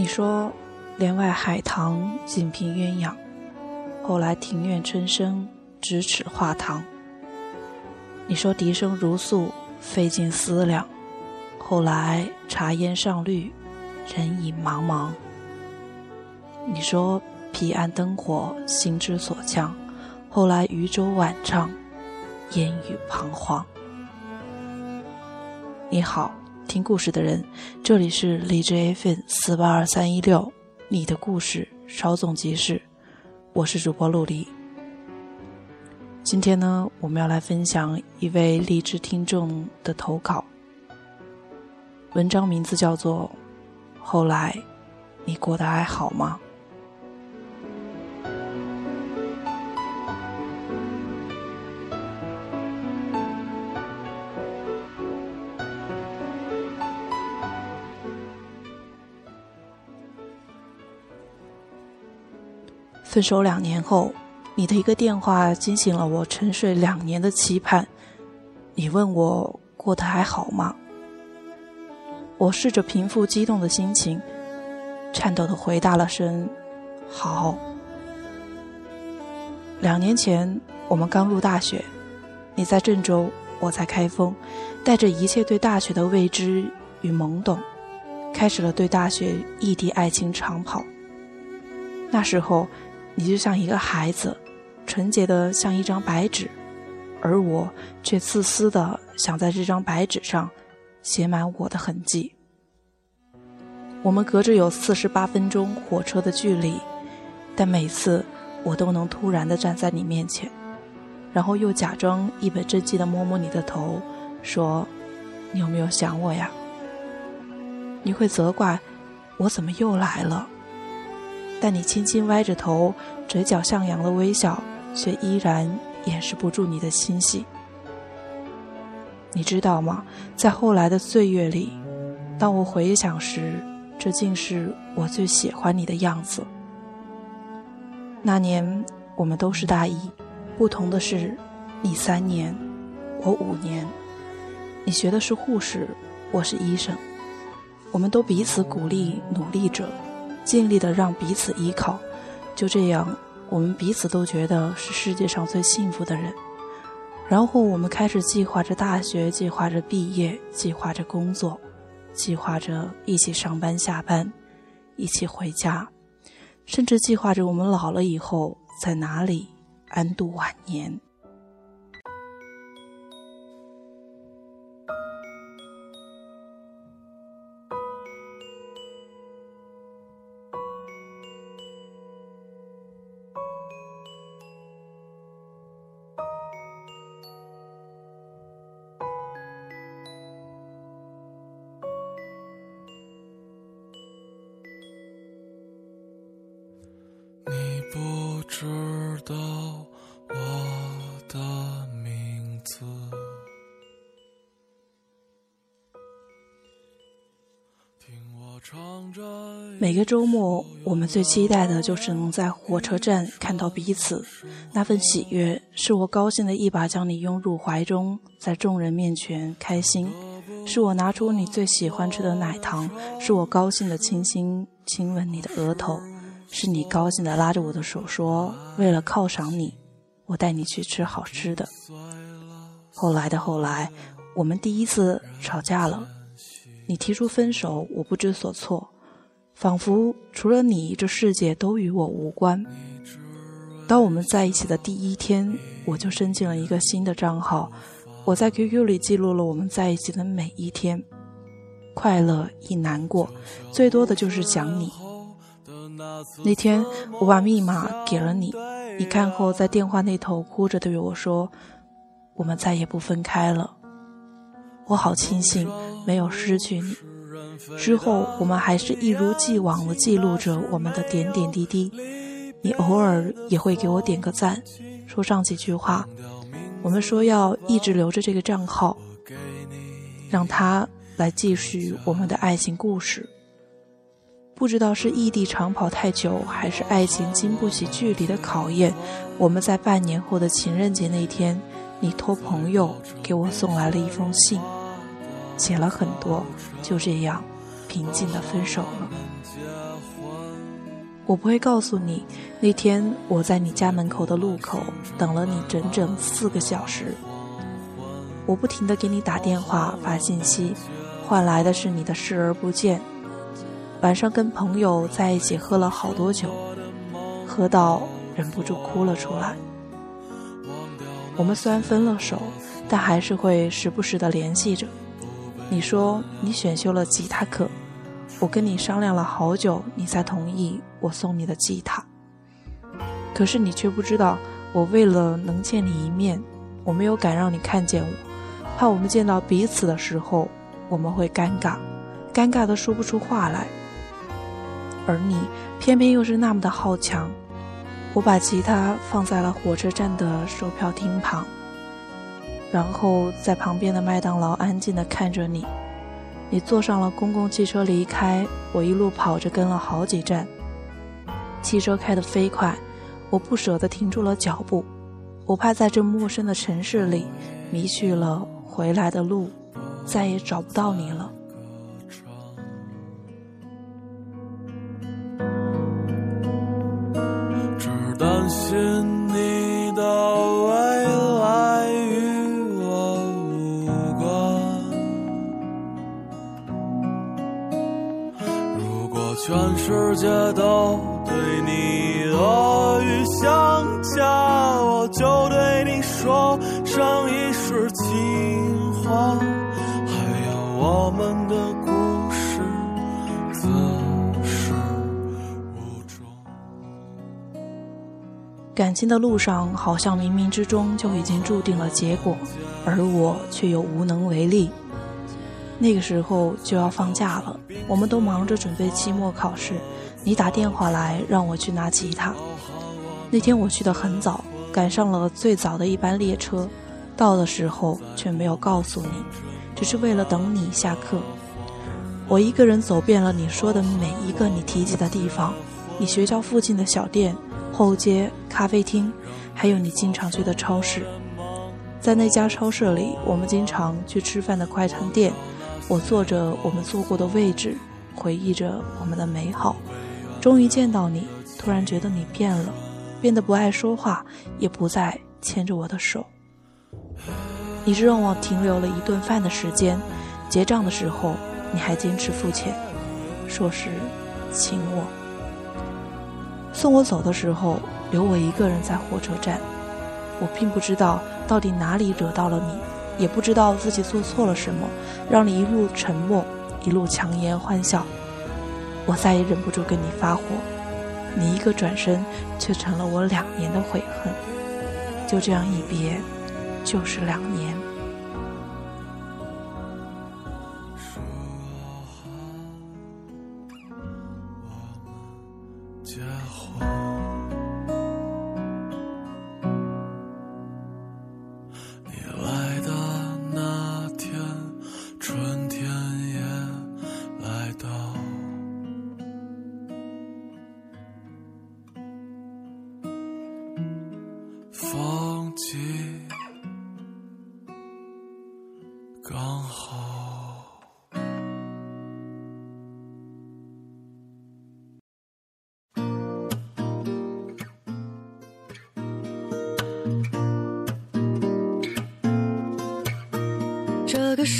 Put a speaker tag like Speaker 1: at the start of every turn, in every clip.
Speaker 1: 你说帘外海棠锦屏鸳鸯，后来庭院春生咫尺画堂。你说笛声如诉费尽思量，后来茶烟上绿，人影茫茫。你说彼岸灯火心之所向，后来渔舟晚唱，烟雨彷徨。你好，听故事的人，这里是荔枝 FM 四八二三一六，你的故事稍纵即逝，我是主播陆离。今天呢，我们要来分享一位励志听众的投稿，文章名字叫做《后来，你过得还好吗》。分手两年后，你的一个电话惊醒了我沉睡两年的期盼。你问我过得还好吗？我试着平复激动的心情，颤抖的回答了声“好”。两年前，我们刚入大学，你在郑州，我在开封，带着一切对大学的未知与懵懂，开始了对大学异地爱情长跑。那时候。你就像一个孩子，纯洁的像一张白纸，而我却自私的想在这张白纸上写满我的痕迹。我们隔着有四十八分钟火车的距离，但每次我都能突然的站在你面前，然后又假装一本正经的摸摸你的头，说：“你有没有想我呀？”你会责怪我怎么又来了。但你轻轻歪着头，嘴角向阳的微笑，却依然掩饰不住你的欣喜。你知道吗？在后来的岁月里，当我回想时，这竟是我最喜欢你的样子。那年我们都是大一，不同的是，你三年，我五年。你学的是护士，我是医生。我们都彼此鼓励，努力着。尽力的让彼此依靠，就这样，我们彼此都觉得是世界上最幸福的人。然后我们开始计划着大学，计划着毕业，计划着工作，计划着一起上班下班，一起回家，甚至计划着我们老了以后在哪里安度晚年。每个周末，我们最期待的就是能在火车站看到彼此。那份喜悦，是我高兴的一把将你拥入怀中，在众人面前开心；是我拿出你最喜欢吃的奶糖；是我高兴的轻轻亲吻你的额头。是你高兴的拉着我的手说：“为了犒赏你，我带你去吃好吃的。”后来的后来，我们第一次吵架了，你提出分手，我不知所措，仿佛除了你，这世界都与我无关。当我们在一起的第一天，我就申请了一个新的账号，我在 QQ 里记录了我们在一起的每一天，快乐亦难过，最多的就是想你。那天我把密码给了你，你看后在电话那头哭着对我说：“我们再也不分开了。”我好庆幸没有失去你。之后我们还是一如既往的记录着我们的点点滴滴。你偶尔也会给我点个赞，说上几句话。我们说要一直留着这个账号，让他来继续我们的爱情故事。不知道是异地长跑太久，还是爱情经不起距离的考验。我们在半年后的情人节那天，你托朋友给我送来了一封信，写了很多，就这样平静的分手了。我不会告诉你，那天我在你家门口的路口等了你整整四个小时。我不停的给你打电话发信息，换来的是你的视而不见。晚上跟朋友在一起喝了好多酒，喝到忍不住哭了出来。我们虽然分了手，但还是会时不时的联系着。你说你选修了吉他课，我跟你商量了好久，你才同意我送你的吉他。可是你却不知道，我为了能见你一面，我没有敢让你看见我，怕我们见到彼此的时候，我们会尴尬，尴尬的说不出话来。而你偏偏又是那么的好强，我把吉他放在了火车站的售票厅旁，然后在旁边的麦当劳安静的看着你。你坐上了公共汽车离开，我一路跑着跟了好几站。汽车开得飞快，我不舍得停住了脚步，我怕在这陌生的城市里迷去了回来的路，再也找不到你了。
Speaker 2: 世界都对你恶语相加，我就对你说上一世情话。还有我们的故事。
Speaker 1: 感情的路上，好像冥冥之中就已经注定了结果，而我却又无能为力。那个时候就要放假了，我们都忙着准备期末考试。你打电话来让我去拿吉他。那天我去的很早，赶上了最早的一班列车。到的时候却没有告诉你，只是为了等你下课。我一个人走遍了你说的每一个你提及的地方，你学校附近的小店。后街、咖啡厅，还有你经常去的超市，在那家超市里，我们经常去吃饭的快餐店。我坐着我们坐过的位置，回忆着我们的美好。终于见到你，突然觉得你变了，变得不爱说话，也不再牵着我的手。你是让我停留了一顿饭的时间，结账的时候，你还坚持付钱，说是请我。送我走的时候，留我一个人在火车站。我并不知道到底哪里惹到了你，也不知道自己做错了什么，让你一路沉默，一路强颜欢笑。我再也忍不住跟你发火，你一个转身，却成了我两年的悔恨。就这样一别，就是两年。
Speaker 3: 说好。结婚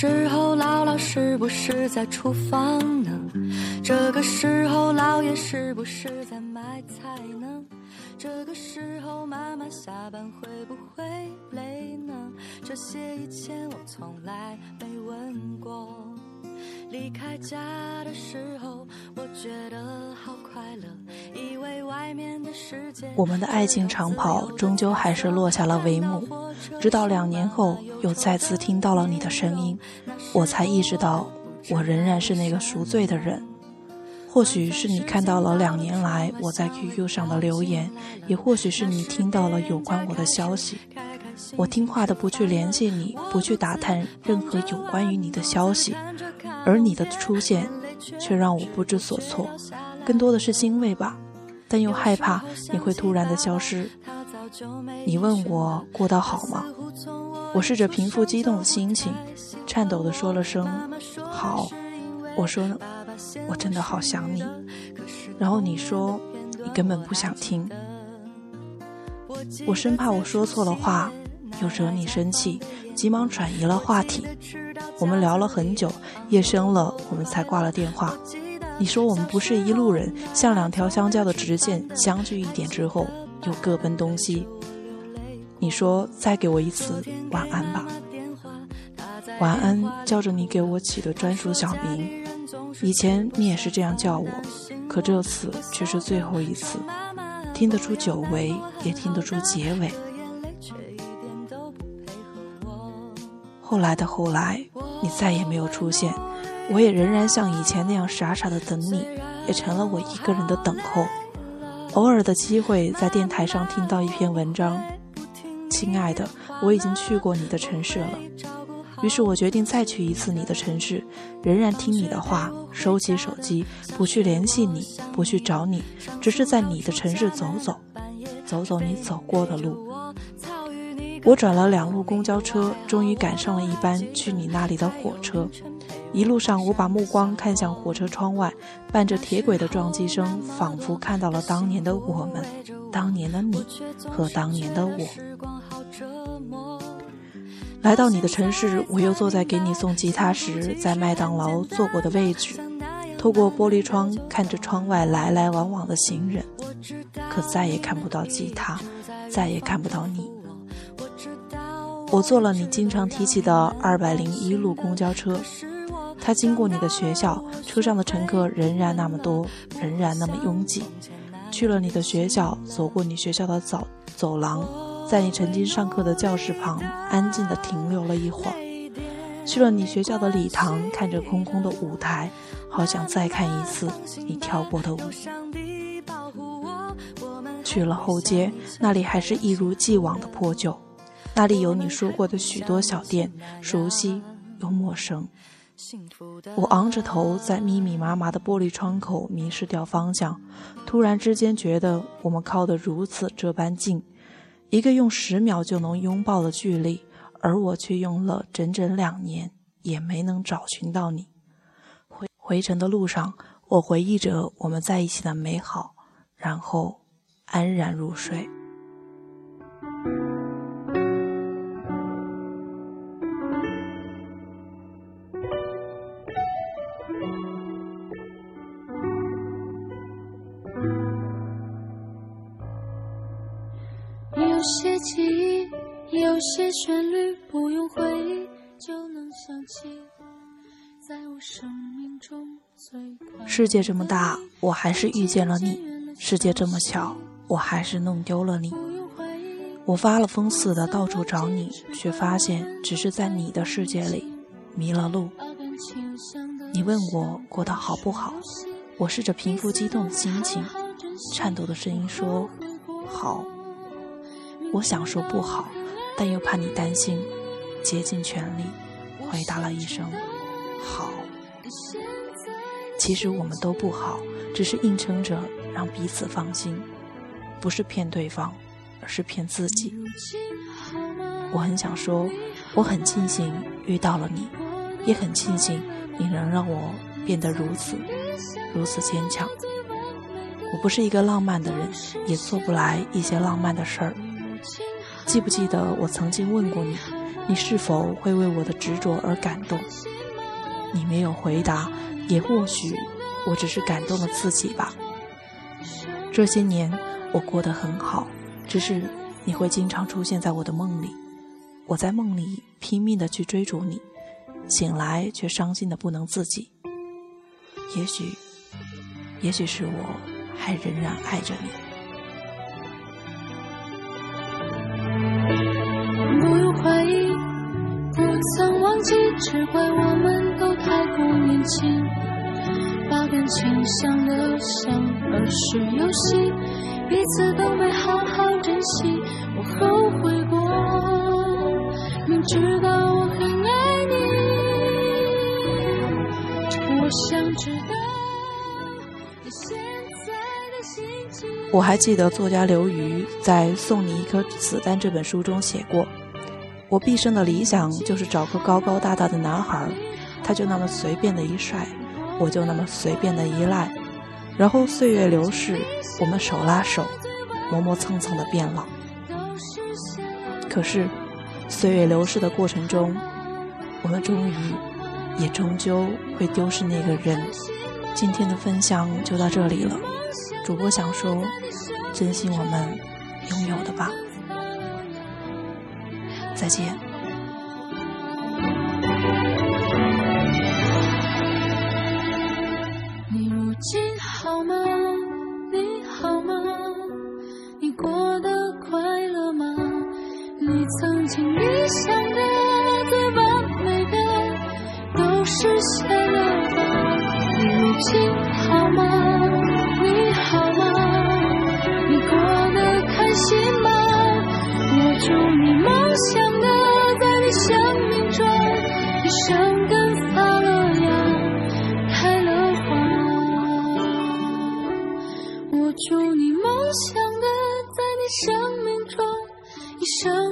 Speaker 3: 时候，姥姥是不是在厨房呢？这个时候，姥爷是不是在买菜呢？这个时候，妈妈下班会不会累呢？这些以前我从来没问过。离开家的时候，我觉得好快乐，以为外面的世界。
Speaker 1: 我们的爱情长跑终究还是落下了帷幕，直到两年后又再次听到了你的声音，我才意识到我仍然是那个赎罪的人。或许是你看到了两年来我在 QQ 上的留言，也或许是你听到了有关我的消息。我听话的不去联系你，不去打探任何有关于你的消息。而你的出现，却让我不知所措，更多的是欣慰吧，但又害怕你会突然的消失。你问我过得好吗？我试着平复激动的心情，颤抖的说了声“好”。我说，我真的好想你。然后你说，你根本不想听。我生怕我说错了话，又惹你生气，急忙转移了话题。我们聊了很久，夜深了，我们才挂了电话。你说我们不是一路人，像两条相交的直线，相距一点之后又各奔东西。你说再给我一次晚安吧。晚安，叫着你给我起的专属小名。以前你也是这样叫我，可这次却是最后一次。听得出久违，也听得出结尾。后来的后来，你再也没有出现，我也仍然像以前那样傻傻的等你，也成了我一个人的等候。偶尔的机会，在电台上听到一篇文章，亲爱的，我已经去过你的城市了。于是我决定再去一次你的城市，仍然听你的话，收起手机，不去联系你，不去找你，只是在你的城市走走，走走你走过的路。我转了两路公交车，终于赶上了一班去你那里的火车。一路上，我把目光看向火车窗外，伴着铁轨的撞击声，仿佛看到了当年的我们，当年的你和当年的我。来到你的城市，我又坐在给你送吉他时在麦当劳坐过的位置，透过玻璃窗看着窗外来来往往的行人，可再也看不到吉他，再也看不到你。我坐了你经常提起的二百零一路公交车，它经过你的学校，车上的乘客仍然那么多，仍然那么拥挤。去了你的学校，走过你学校的走走廊。在你曾经上课的教室旁，安静地停留了一会儿。去了你学校的礼堂，看着空空的舞台，好想再看一次你跳过的舞。去了后街，那里还是一如既往的破旧，那里有你说过的许多小店，熟悉又陌生。我昂着头，在密密麻麻的玻璃窗口迷失掉方向，突然之间觉得我们靠得如此这般近。一个用十秒就能拥抱的距离，而我却用了整整两年也没能找寻到你。回回程的路上，我回忆着我们在一起的美好，然后安然入睡。有些旋律不用回忆就能想起，在我生命中最世界这么大，我还是遇见了你；世界这么小，我还是弄丢了你。我发了疯似的到处找你，却发现只是在你的世界里迷了路。你问我过得好不好，我试着平复激动的心情，颤抖的声音说：“好。”我想说不好。但又怕你担心，竭尽全力回答了一声“好”。其实我们都不好，只是硬撑着让彼此放心，不是骗对方，而是骗自己。我很想说，我很庆幸遇到了你，也很庆幸你能让我变得如此如此坚强。我不是一个浪漫的人，也做不来一些浪漫的事儿。记不记得我曾经问过你，你是否会为我的执着而感动？你没有回答，也或许我只是感动了自己吧。这些年我过得很好，只是你会经常出现在我的梦里，我在梦里拼命的去追逐你，醒来却伤心的不能自己。也许，也许是我还仍然爱着你。感情想得像儿时游戏，彼此都没好好珍惜。我后悔过，明知道我很爱你。我想知道你现在的心情。我还记得作家刘瑜在《送你一颗子弹》这本书中写过。我毕生的理想就是找个高高大大的男孩，他就那么随便的一帅，我就那么随便的依赖，然后岁月流逝，我们手拉手，磨磨蹭蹭的变老。可是，岁月流逝的过程中，我们终于，也终究会丢失那个人。今天的分享就到这里了，主播想说，珍惜我们拥有的吧。再见。
Speaker 4: 曾经理想的最完美的都实现了吧你如今好吗？你好吗？你过得开心吗？我祝你梦想的在你生命中一生根发了芽开了花我祝你梦想的在你生命中一生